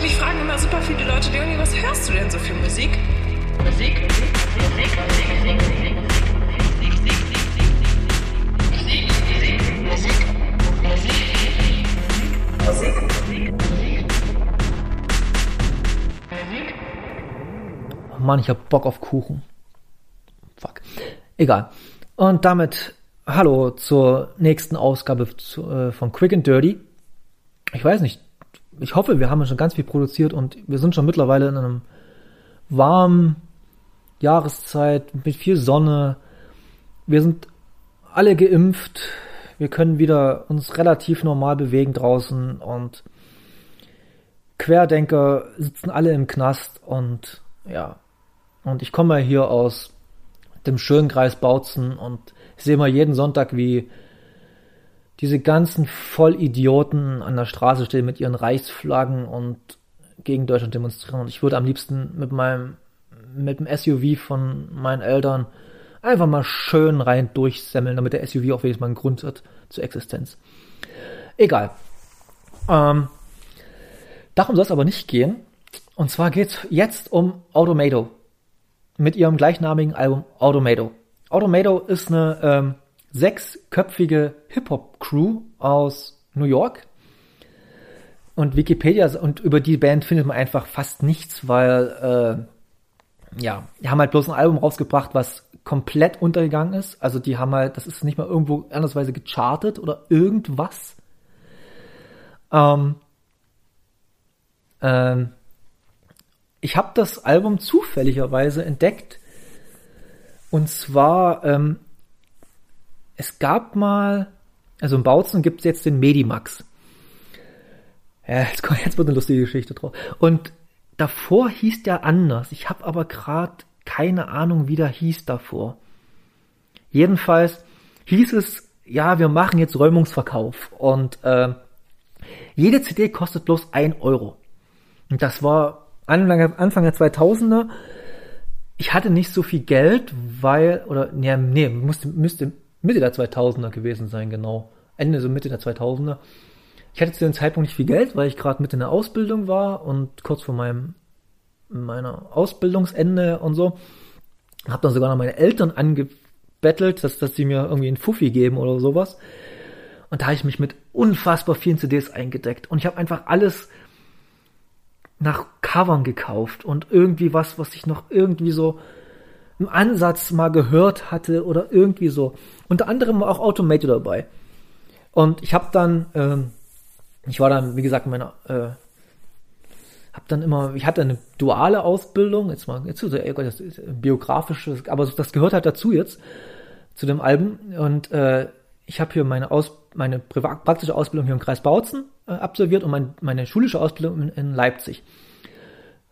Mich fragen immer super viele Leute, Leonie, was hörst du denn so für Musik? Musik, Musik, Musik, Musik, Musik, Oh Mann, ich hab Bock auf Kuchen. Fuck. Egal. Und damit hallo zur nächsten Ausgabe äh, von Quick and Dirty. Ich weiß nicht, ich hoffe, wir haben schon ganz viel produziert und wir sind schon mittlerweile in einem warmen Jahreszeit mit viel Sonne. Wir sind alle geimpft. Wir können wieder uns relativ normal bewegen draußen und Querdenker sitzen alle im Knast und ja. Und ich komme hier aus dem schönen Kreis Bautzen und sehe mal jeden Sonntag, wie diese ganzen Vollidioten an der Straße stehen mit ihren Reichsflaggen und gegen Deutschland demonstrieren. Und ich würde am liebsten mit meinem, mit dem SUV von meinen Eltern einfach mal schön rein durchsemmeln, damit der SUV auch wenigstens mal einen Grund hat zur Existenz. Egal. Ähm, darum soll es aber nicht gehen. Und zwar geht es jetzt um Automado. Mit ihrem gleichnamigen Album Automado. Automado ist eine ähm, sechsköpfige Hip-Hop-Crew aus New York. Und Wikipedia und über die Band findet man einfach fast nichts, weil äh, ja, die haben halt bloß ein Album rausgebracht, was komplett untergegangen ist. Also die haben halt, das ist nicht mal irgendwo andersweise gechartet oder irgendwas. Ähm, ähm, ich habe das Album zufälligerweise entdeckt. Und zwar ähm, es gab mal, also in Bautzen gibt es jetzt den Medimax. Ja, jetzt, kommt, jetzt wird eine lustige Geschichte drauf. Und davor hieß der anders. Ich habe aber gerade keine Ahnung, wie der hieß davor. Jedenfalls hieß es, ja, wir machen jetzt Räumungsverkauf. Und äh, jede CD kostet bloß ein Euro. Und das war Anfang, der 2000er. Ich hatte nicht so viel Geld, weil, oder, nee, nee, musste, müsste Mitte der 2000er gewesen sein, genau. Ende, so Mitte der 2000er. Ich hatte zu dem Zeitpunkt nicht viel Geld, weil ich gerade mit in der Ausbildung war und kurz vor meinem meiner Ausbildungsende und so. Hab dann sogar noch meine Eltern angebettelt, dass, dass sie mir irgendwie einen Fuffi geben oder sowas. Und da habe ich mich mit unfassbar vielen CDs eingedeckt. Und ich habe einfach alles nach Covern gekauft und irgendwie was, was ich noch irgendwie so im Ansatz mal gehört hatte oder irgendwie so. Unter anderem auch Automated dabei. Und ich habe dann, ähm, ich war dann, wie gesagt, in meiner, äh, hab dann immer, ich hatte eine duale Ausbildung, jetzt mal, jetzt so, oh Gott, das ist biografisches, aber das gehört halt dazu jetzt, zu dem Album. Und äh, ich habe hier meine Aus, meine praktische Ausbildung hier im Kreis Bautzen äh, absolviert und mein, meine schulische Ausbildung in, in Leipzig.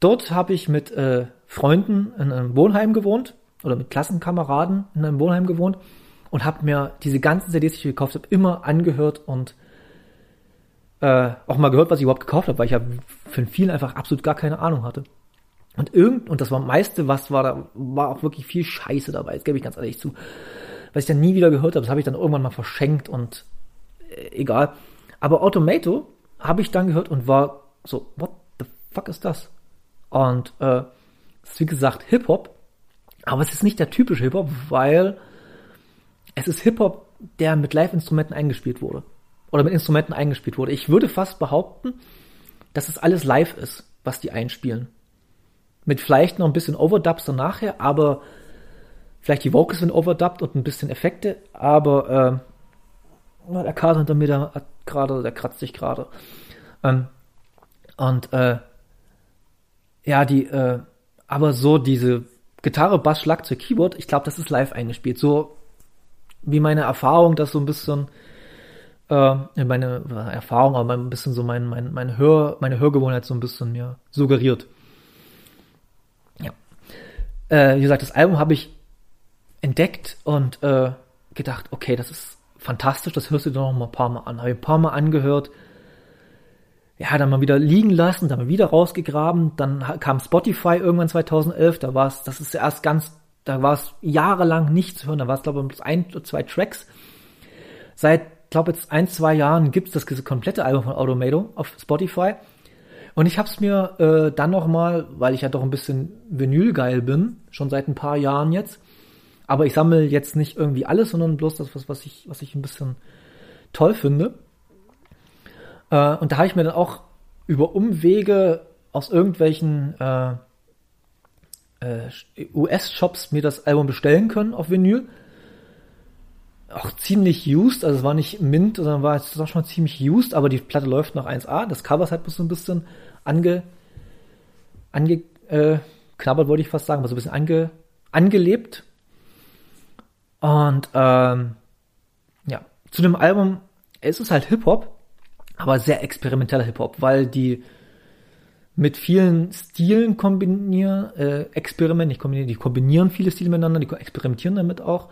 Dort habe ich mit äh, Freunden in einem Wohnheim gewohnt oder mit Klassenkameraden in einem Wohnheim gewohnt und habe mir diese ganzen CDs, die ich gekauft habe, immer angehört und äh, auch mal gehört, was ich überhaupt gekauft habe, weil ich ja von vielen einfach absolut gar keine Ahnung hatte. Und irgend, und das war meiste, was war da, war auch wirklich viel Scheiße dabei, das gebe ich ganz ehrlich zu. Was ich dann nie wieder gehört habe, das habe ich dann irgendwann mal verschenkt und äh, egal. Aber Automato habe ich dann gehört und war so, what the fuck ist das? Und äh, ist wie gesagt Hip-Hop, aber es ist nicht der typische Hip-Hop, weil es ist Hip-Hop, der mit Live-Instrumenten eingespielt wurde. Oder mit Instrumenten eingespielt wurde. Ich würde fast behaupten, dass es alles live ist, was die einspielen. Mit vielleicht noch ein bisschen Overdubs dann nachher, aber vielleicht die Vocals sind overdubbed und ein bisschen Effekte, aber äh, der Kater hinter mir, der hat gerade, der kratzt sich gerade. Ähm, und äh, ja, die, äh, aber so diese Gitarre, Bass, Schlagzeug, Keyboard, ich glaube, das ist live eingespielt. So wie meine Erfahrung, das so ein bisschen, äh, meine Erfahrung, aber ein bisschen so mein, mein, mein Hör, meine Hörgewohnheit so ein bisschen mir suggeriert. Ja. Äh, wie gesagt, das Album habe ich entdeckt und äh, gedacht, okay, das ist fantastisch, das hörst du dir noch mal ein paar Mal an. Habe ich ein paar Mal angehört ja, dann mal wieder liegen lassen, dann mal wieder rausgegraben, dann kam Spotify irgendwann 2011, da war es, das ist erst ganz, da war es jahrelang nichts zu hören, da war es glaube ich ein oder zwei Tracks. Seit, glaube jetzt ein, zwei Jahren gibt es das komplette Album von Automado auf Spotify. Und ich habe es mir äh, dann noch mal, weil ich ja doch ein bisschen Vinylgeil bin, schon seit ein paar Jahren jetzt. Aber ich sammle jetzt nicht irgendwie alles, sondern bloß das, was, was, ich, was ich ein bisschen toll finde. Äh, und da habe ich mir dann auch über Umwege aus irgendwelchen äh, äh, US-Shops mir das Album bestellen können auf Vinyl. Auch ziemlich used, also es war nicht Mint, sondern war es doch schon ziemlich used, aber die Platte läuft noch 1A. Das Cover ist halt bloß so ein bisschen ange, ange äh, knabbert, wollte ich fast sagen, aber so ein bisschen ange, angelebt. Und ähm, ja, zu dem Album, es ist halt Hip-Hop, aber sehr experimenteller Hip-Hop, weil die mit vielen Stilen kombinieren, äh, experimentieren, nicht kombinieren, die kombinieren viele Stile miteinander, die experimentieren damit auch.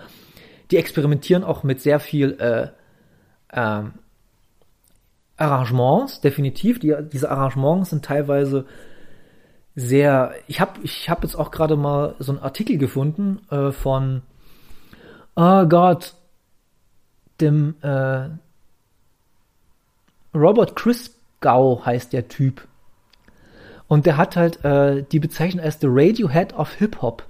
Die experimentieren auch mit sehr viel äh, ähm, Arrangements, definitiv. Die, diese Arrangements sind teilweise sehr. Ich habe ich hab jetzt auch gerade mal so einen Artikel gefunden äh, von Oh Gott, dem äh, Robert Christgau heißt der Typ. Und der hat halt äh, die Bezeichnung als The Radiohead of Hip Hop.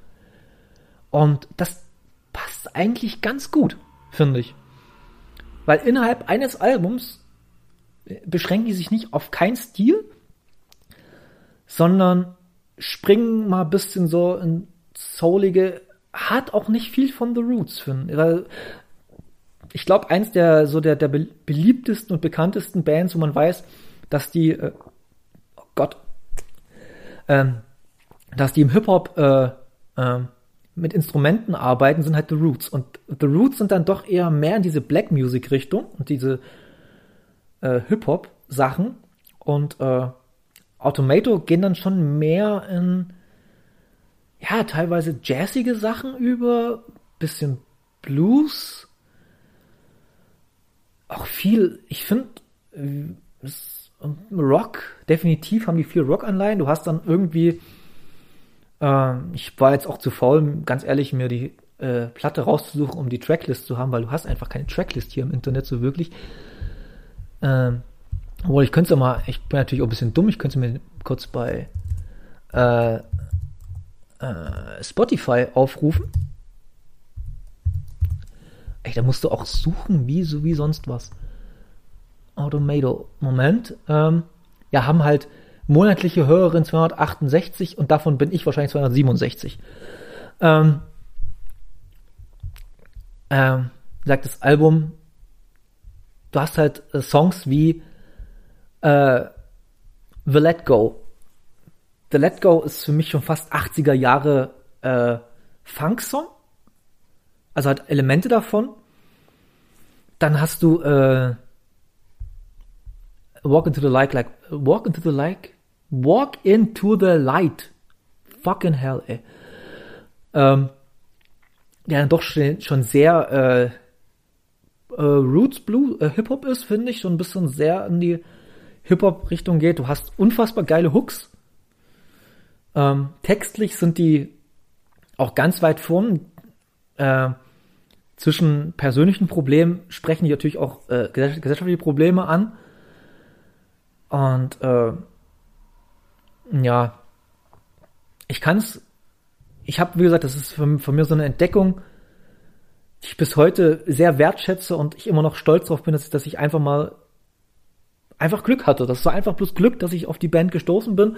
Und das passt eigentlich ganz gut, finde ich. Weil innerhalb eines Albums beschränken die sich nicht auf keinen Stil, sondern springen mal ein bisschen so in soulige, hat auch nicht viel von The Roots, finde ich. Glaube, eins der so der, der beliebtesten und bekanntesten Bands, wo man weiß, dass die, äh, oh Gott, ähm, dass die im Hip-Hop äh, äh, mit Instrumenten arbeiten, sind halt The Roots. Und The Roots sind dann doch eher mehr in diese Black Music Richtung und diese äh, Hip-Hop Sachen. Und äh, Automato gehen dann schon mehr in ja, teilweise jazzige Sachen über, bisschen Blues. Auch viel, ich finde, äh, Rock, definitiv haben die viel Rock-Anleihen. Du hast dann irgendwie, äh, ich war jetzt auch zu faul, ganz ehrlich, mir die äh, Platte rauszusuchen, um die Tracklist zu haben, weil du hast einfach keine Tracklist hier im Internet so wirklich. Ähm, obwohl, ich könnte es mal, ich bin natürlich auch ein bisschen dumm, ich könnte es mir kurz bei äh, äh, Spotify aufrufen. Ey, da musst du auch suchen, wie so wie sonst was. Automato. Moment. Ähm, ja, haben halt monatliche Hörerin 268 und davon bin ich wahrscheinlich 267. Ähm, ähm, sagt das Album, du hast halt äh, Songs wie äh, The Let Go. The Let Go ist für mich schon fast 80er Jahre äh, Funk-Song. Also hat Elemente davon. Dann hast du äh, Walk into the light, like, walk into the light, walk into the light. Fucking hell, ey. Ähm, der dann doch schon, schon sehr äh, äh, Roots Blue äh, Hip Hop ist, finde ich, schon ein bisschen sehr in die Hip Hop Richtung geht. Du hast unfassbar geile Hooks. Ähm, textlich sind die auch ganz weit vorn. Äh, zwischen persönlichen Problemen sprechen die natürlich auch äh, gesellschaftliche Probleme an. Und äh, ja, ich kann es, ich habe, wie gesagt, das ist von, von, mir so eine Entdeckung, die ich bis heute sehr wertschätze und ich immer noch stolz darauf bin, dass ich, dass ich einfach mal einfach Glück hatte. Das war einfach bloß Glück, dass ich auf die Band gestoßen bin.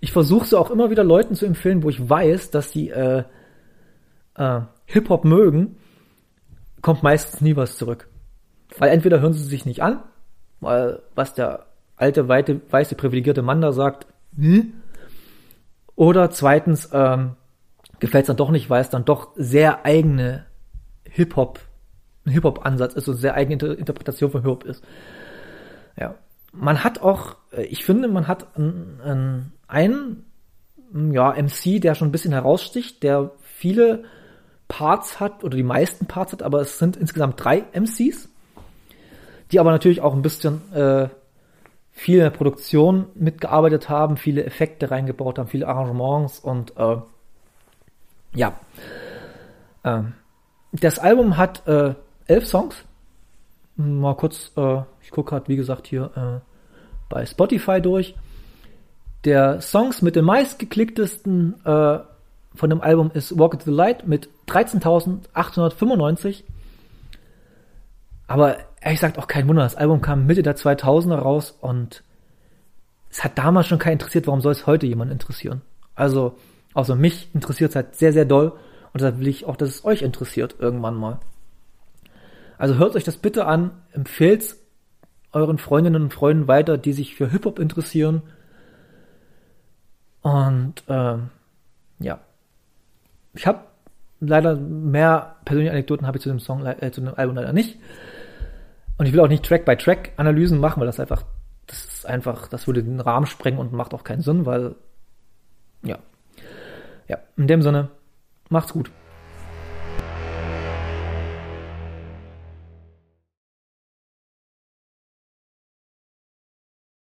Ich versuche sie auch immer wieder Leuten zu empfehlen, wo ich weiß, dass die äh, äh, Hip-Hop mögen, kommt meistens nie was zurück. Weil entweder hören sie sich nicht an, weil was der alte, weite, weiße, privilegierte Mann da sagt, hm? oder zweitens ähm, gefällt es dann doch nicht, weil es dann doch sehr eigene Hip-Hop, ein Hip-Hop-Ansatz ist und sehr eigene Interpretation von Hip-Hop ist. Ja. Man hat auch, äh, ich finde, man hat einen, einen ja, MC, der schon ein bisschen heraussticht, der viele Parts hat oder die meisten Parts hat, aber es sind insgesamt drei MCs, die aber natürlich auch ein bisschen äh, viel in der Produktion mitgearbeitet haben, viele Effekte reingebaut haben, viele Arrangements und äh, ja. Äh, das Album hat äh, elf Songs. Mal kurz, äh, ich gucke gerade, wie gesagt, hier äh, bei Spotify durch. der Songs mit den meistgeklicktesten äh, von dem Album ist Walk Into the Light mit 13.895. Aber ehrlich gesagt auch kein Wunder, das Album kam Mitte der 2000er raus und es hat damals schon keinen interessiert, warum soll es heute jemand interessieren? Also, außer mich interessiert es halt sehr, sehr doll und deshalb will ich auch, dass es euch interessiert irgendwann mal. Also hört euch das bitte an, empfehlt euren Freundinnen und Freunden weiter, die sich für Hip-Hop interessieren. Und ähm, ja, ich habe leider mehr persönliche Anekdoten habe ich zu dem Song, äh, zu dem Album leider nicht. Und ich will auch nicht Track-by-Track-Analysen machen, weil das einfach, das ist einfach, das würde den Rahmen sprengen und macht auch keinen Sinn, weil, ja. Ja, in dem Sinne, macht's gut.